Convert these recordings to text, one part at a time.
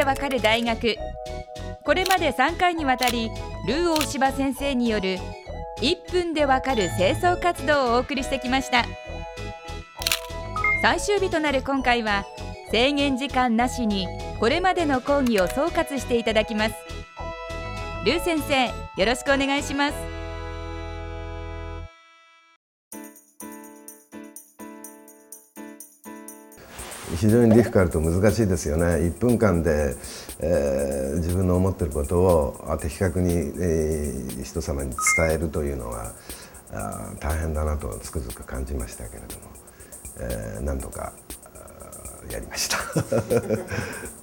でわかる大学。これまで3回にわたりルー大柴先生による1分でわかる清掃活動をお送りしてきました。最終日となる今回は制限時間なしにこれまでの講義を総括していただきます。ルー先生よろしくお願いします。非常にディフィカルト難しいですよね1分間で、えー、自分の思ってることを的確に、えー、人様に伝えるというのはあ大変だなとつくづく感じましたけれども、えー、なんとかやりました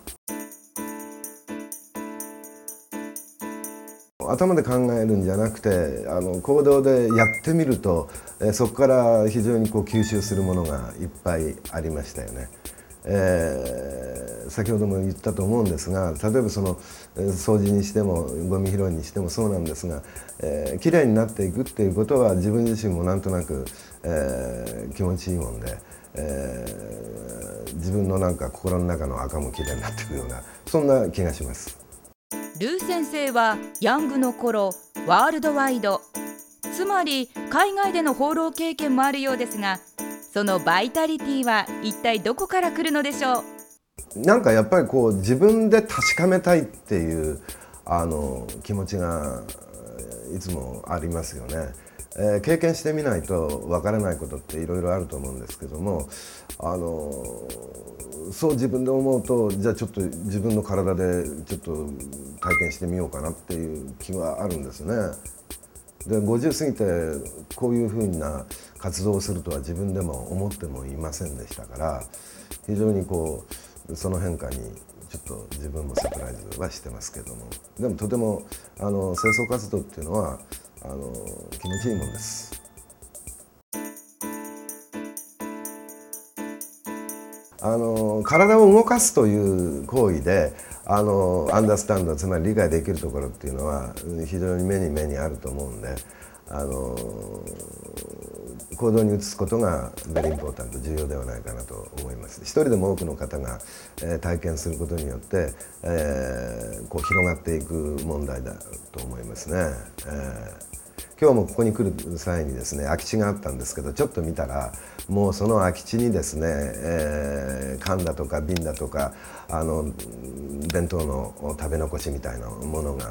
頭で考えるんじゃなくてあの行動でやってみると、えそこから非常にこう吸収するものがいっぱいありましたよね。えー、先ほども言ったと思うんですが例えばその掃除にしてもゴミ拾いにしてもそうなんですが、えー、きれいになっていくっていうことは自分自身もなんとなく、えー、気持ちいいもんで、えー、自分のなんか心の中の赤もきれいになっていくようなそんな気がします。ルー先生はヤングの頃ワールドワイドつまり海外での放浪経験もあるようですがそのバイタリティは一体どこから来るのでしょう？なんかやっぱりこう自分で確かめたいっていうあの気持ちがいつもありますよね。えー、経験してみないとわからないことっていろいろあると思うんですけどもあのそう自分で思うとじゃあちょっと自分の体でちょっと体験してみようかなっていう気はあるんですね。で50過ぎてこういうふうな活動をするとは自分でも思ってもいませんでしたから非常にこうその変化にちょっと自分もサプライズはしてますけどもでもとてもあの清掃活動っていうのはあの気持ちいいもんです。あの体を動かすという行為であのアンダースタンドつまり理解できるところっていうのは非常に目に目にあると思うんであの行動に移すことがベリーインポータント重要ではないかなと思います。一人でも多くの方が、えー、体験することによって、えー、こう広がっていく問題だと思いますね、えー。今日もここに来る際にですね空き地があったんですけどちょっと見たらもうその空き地にですね、えー、缶だとか瓶だとかあの弁当の食べ残しみたいなものが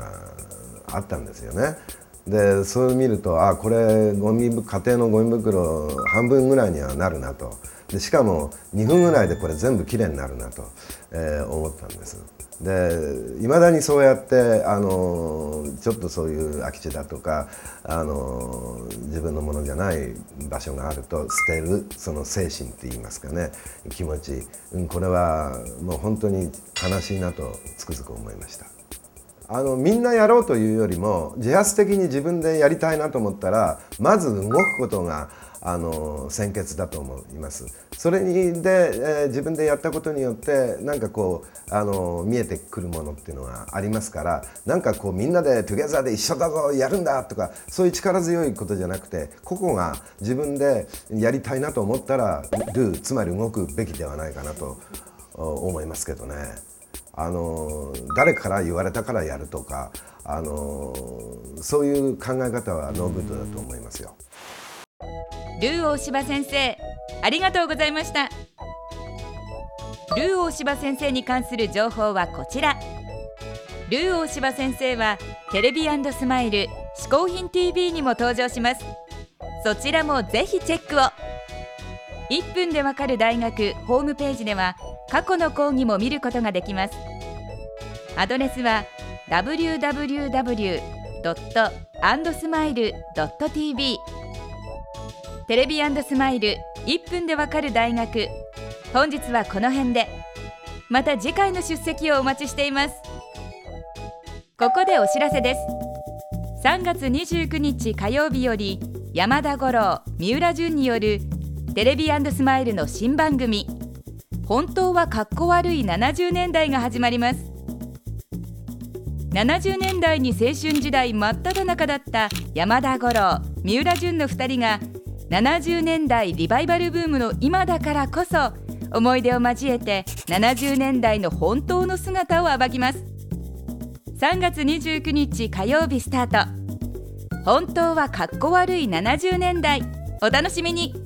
あったんですよね。でそれを見るとあこれゴミ家庭のゴミ袋半分ぐらいにはなるなとでしかも2分ぐらいでこれ全部きれいになるなと、えー、思ったんです。でいまだにそうやってあのちょっとそういう空き地だとかあの自分のものじゃない場所があると捨てるその精神って言いますかね気持ち、うん、これはもう本当に悲しいなとつくづく思いました。あのみんなやろうというよりも自発的に自分でやりたいなと思ったらまず動くことがあの先決だと思います。それにで、えー、自分でやったことによってなんかこうあの見えてくるものっていうのがありますからなんかこうみんなでトゥゲザーで一緒だぞやるんだとかそういう力強いことじゃなくて個々が自分でやりたいなと思ったらルーつまり動くべきではないかなと思いますけどね。あの誰から言われたからやるとかあのそういう考え方は no good だと思いますよ。ルー大柴先生ありがとうございました。ルー大柴先生に関する情報はこちら。ルー大柴先生はテレビスマイル嗜好品 TV にも登場します。そちらもぜひチェックを。1分でわかる大学ホームページでは過去の講義も見ることができます。アドレスは www.andsmile.tv テレビスマイル1分でわかる大学。本日はこの辺で。また次回の出席をお待ちしています。ここでお知らせです。3月29日火曜日より山田五郎三浦淳によるテレビスマイルの新番組。本当はかっこ悪い70年代が始まります。70年代に青春時代真っ只中だった山田五郎三浦淳の2人が70年代リバイバルブームの今だからこそ思い出を交えて70年代の本当の姿を暴きます。3月29日火曜日スタート。本当はかっこ悪い70年代。お楽しみに。